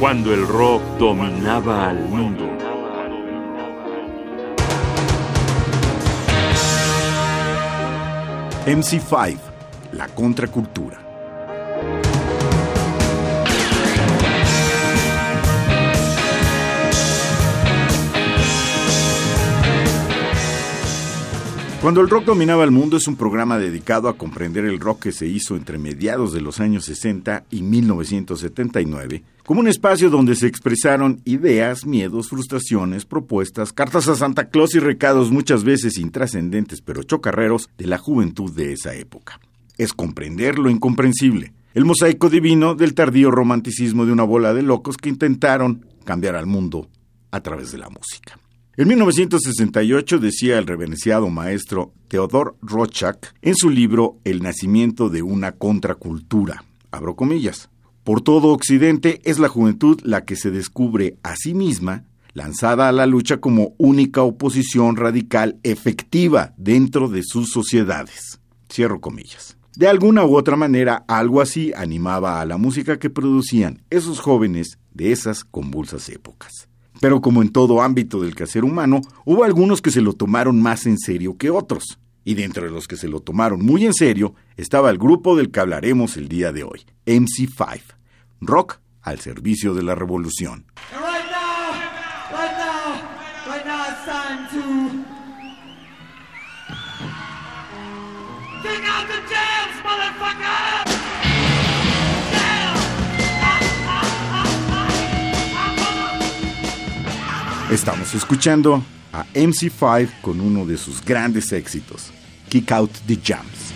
cuando el rock dominaba al mundo. MC5, la contracultura. Cuando el rock dominaba el mundo es un programa dedicado a comprender el rock que se hizo entre mediados de los años 60 y 1979, como un espacio donde se expresaron ideas, miedos, frustraciones, propuestas, cartas a Santa Claus y recados muchas veces intrascendentes pero chocarreros de la juventud de esa época. Es comprender lo incomprensible, el mosaico divino del tardío romanticismo de una bola de locos que intentaron cambiar al mundo a través de la música. En 1968 decía el reverenciado maestro Theodor Rochak en su libro El nacimiento de una contracultura, abro comillas, por todo Occidente es la juventud la que se descubre a sí misma, lanzada a la lucha como única oposición radical efectiva dentro de sus sociedades. Cierro comillas. De alguna u otra manera, algo así animaba a la música que producían esos jóvenes de esas convulsas épocas. Pero como en todo ámbito del quehacer humano, hubo algunos que se lo tomaron más en serio que otros. Y dentro de los que se lo tomaron muy en serio estaba el grupo del que hablaremos el día de hoy, MC5, rock al servicio de la revolución. Estamos escuchando a MC5 con uno de sus grandes éxitos, Kick Out the Jams.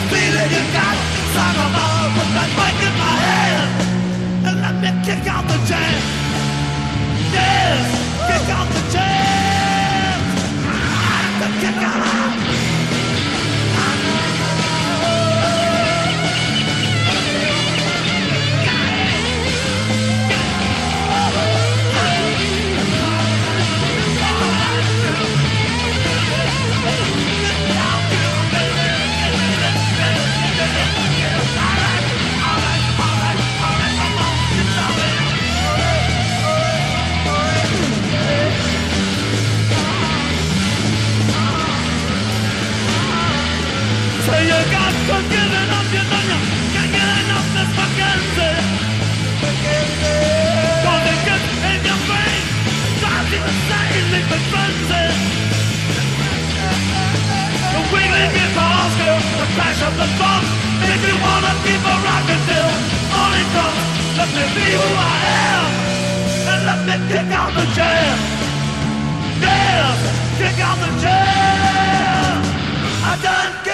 The feeling, you got them all with that the bomb Make me wanna keep a rockin' till morning comes Let me be who I am. And let me kick out the jam Yeah, kick out the jam I done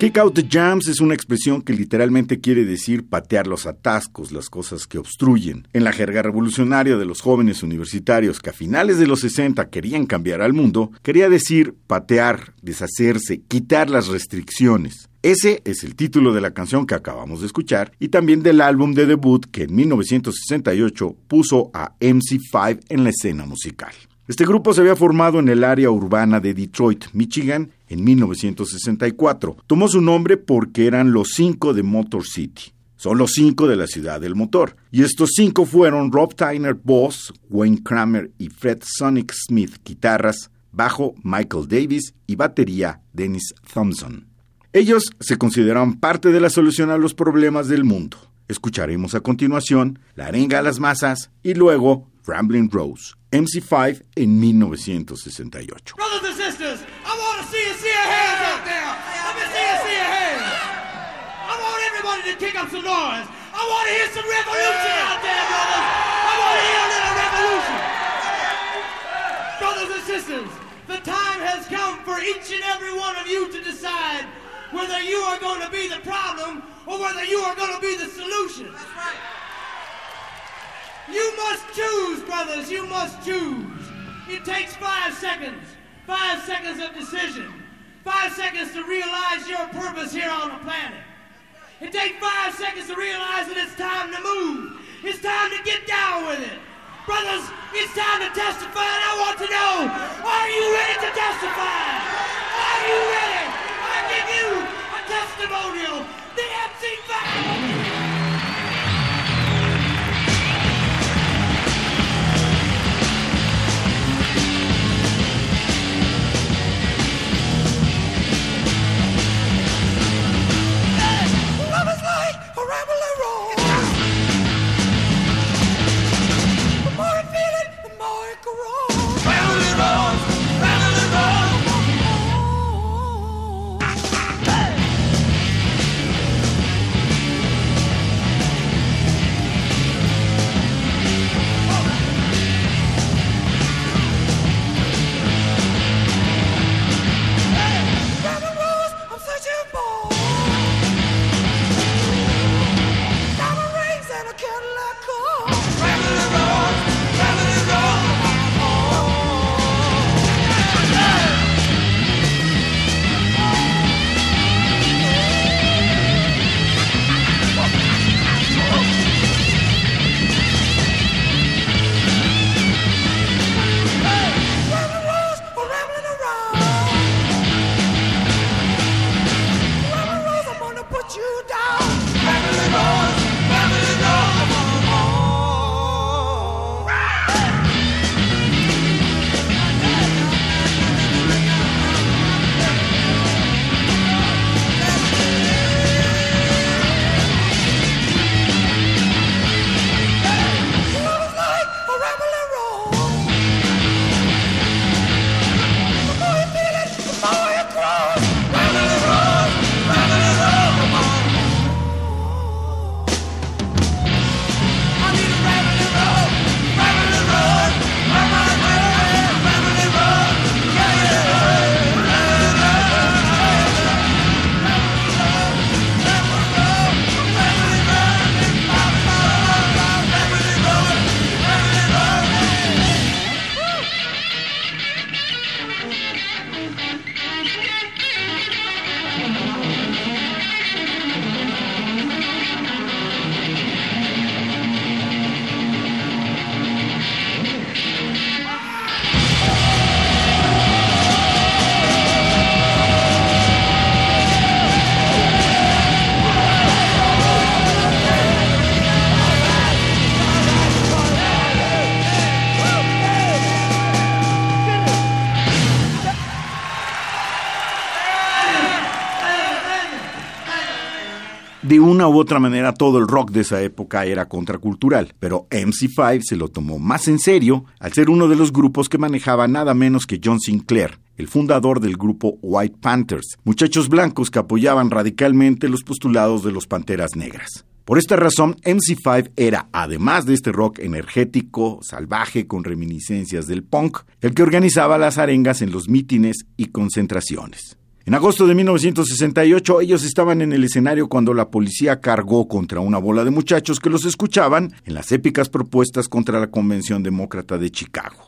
Kick out the jams es una expresión que literalmente quiere decir patear los atascos, las cosas que obstruyen. En la jerga revolucionaria de los jóvenes universitarios que a finales de los 60 querían cambiar al mundo, quería decir patear, deshacerse, quitar las restricciones. Ese es el título de la canción que acabamos de escuchar y también del álbum de debut que en 1968 puso a MC5 en la escena musical. Este grupo se había formado en el área urbana de Detroit, Michigan, en 1964. Tomó su nombre porque eran los cinco de Motor City. Solo cinco de la ciudad del motor. Y estos cinco fueron Rob Tyner, voz, Wayne Kramer y Fred Sonic Smith, guitarras, bajo Michael Davis y batería Dennis Thompson. Ellos se consideran parte de la solución a los problemas del mundo. Escucharemos a continuación La arenga a las masas y luego Rambling Rose, MC5 en 1968. Brothers and sisters, I want see you see your hands out there. Let me see you see your hands. I want everybody to kick up some noise. I want to hear some revolution out there, brothers. I want to hear a little revolution. Brothers and sisters, the time has come for each and every one of you to decide whether you are going to be the problem or whether you are going to be the solution. That's right. You must choose, brothers. You must choose. It takes five seconds. Five seconds of decision. Five seconds to realize your purpose here on the planet. It takes five seconds to realize that it's time to move. It's time to get down with it. Brothers, it's time to testify, and I want to know, are you ready to testify? Are you ready? I give you a testimonial. can De una u otra manera, todo el rock de esa época era contracultural, pero MC5 se lo tomó más en serio al ser uno de los grupos que manejaba nada menos que John Sinclair, el fundador del grupo White Panthers, muchachos blancos que apoyaban radicalmente los postulados de los Panteras Negras. Por esta razón, MC5 era, además de este rock energético, salvaje, con reminiscencias del punk, el que organizaba las arengas en los mítines y concentraciones. En agosto de 1968 ellos estaban en el escenario cuando la policía cargó contra una bola de muchachos que los escuchaban en las épicas propuestas contra la Convención Demócrata de Chicago.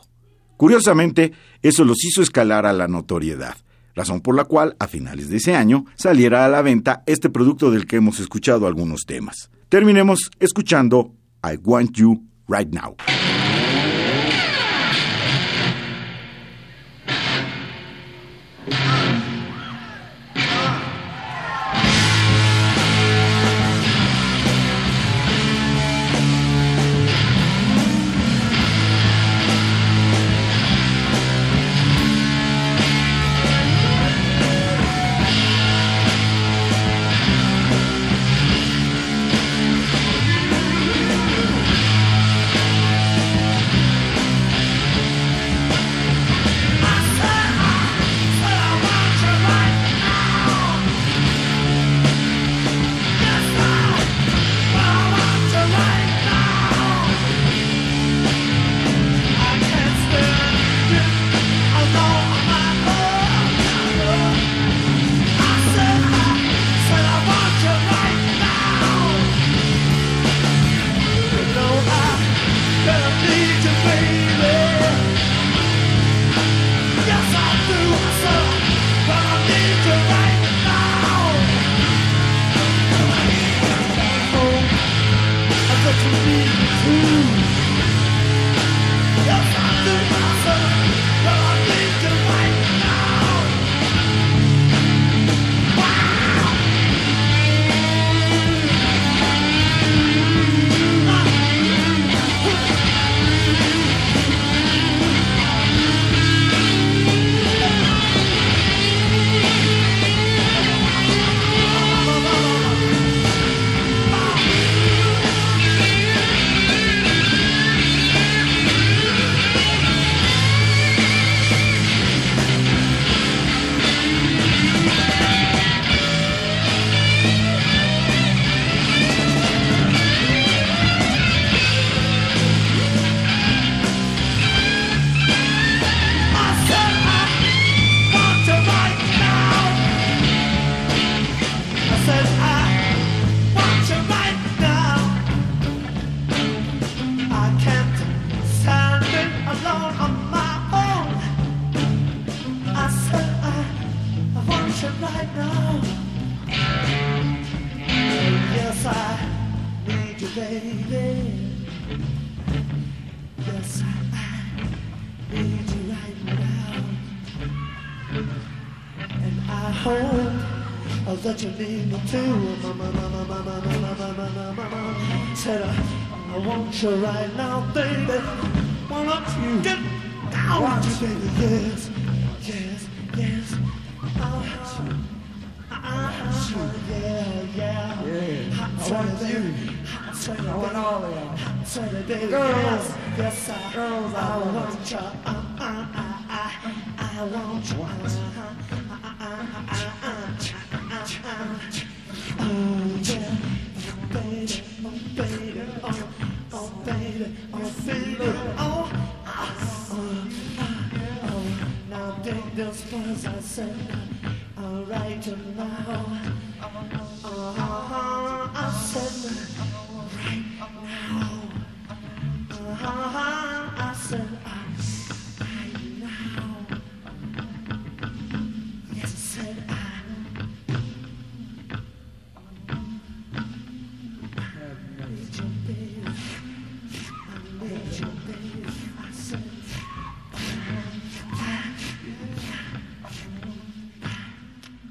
Curiosamente, eso los hizo escalar a la notoriedad, razón por la cual a finales de ese año saliera a la venta este producto del que hemos escuchado algunos temas. Terminemos escuchando I Want You Right Now. baby. Yes, I, need you right now. And I hope that you too. Said, I want you right now, baby. Won't you get? Want you, baby, yes, yes, yes. I'll you. I'll you. Yeah, yeah. yeah. I want you. I want all of y'all. Baby, Girls. Yes, I, Girls, I want you. Uh, uh, I, I, I want. Uh-huh. Oh, yeah, baby, oh, baby, oh, oh, baby, oh, baby, oh, oh, oh, oh, now dig this words I said, all right now, uh-huh, I said,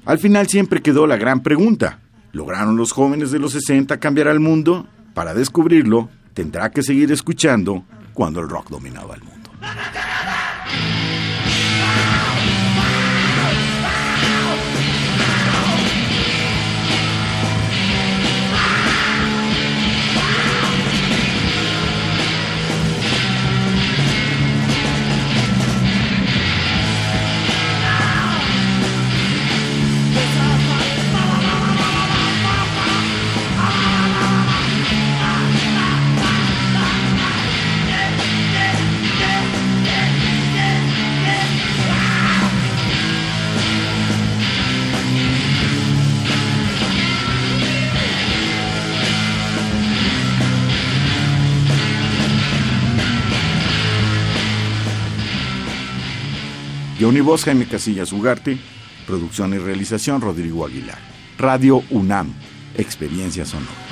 Al final siempre quedó la gran pregunta. ¿Lograron los jóvenes de los 60 cambiar al mundo? Para descubrirlo, tendrá que seguir escuchando cuando el rock dominaba el mundo. Johnny Voz, Jaime Casillas Ugarte, producción y realización Rodrigo Aguilar. Radio UNAM, experiencia sonora.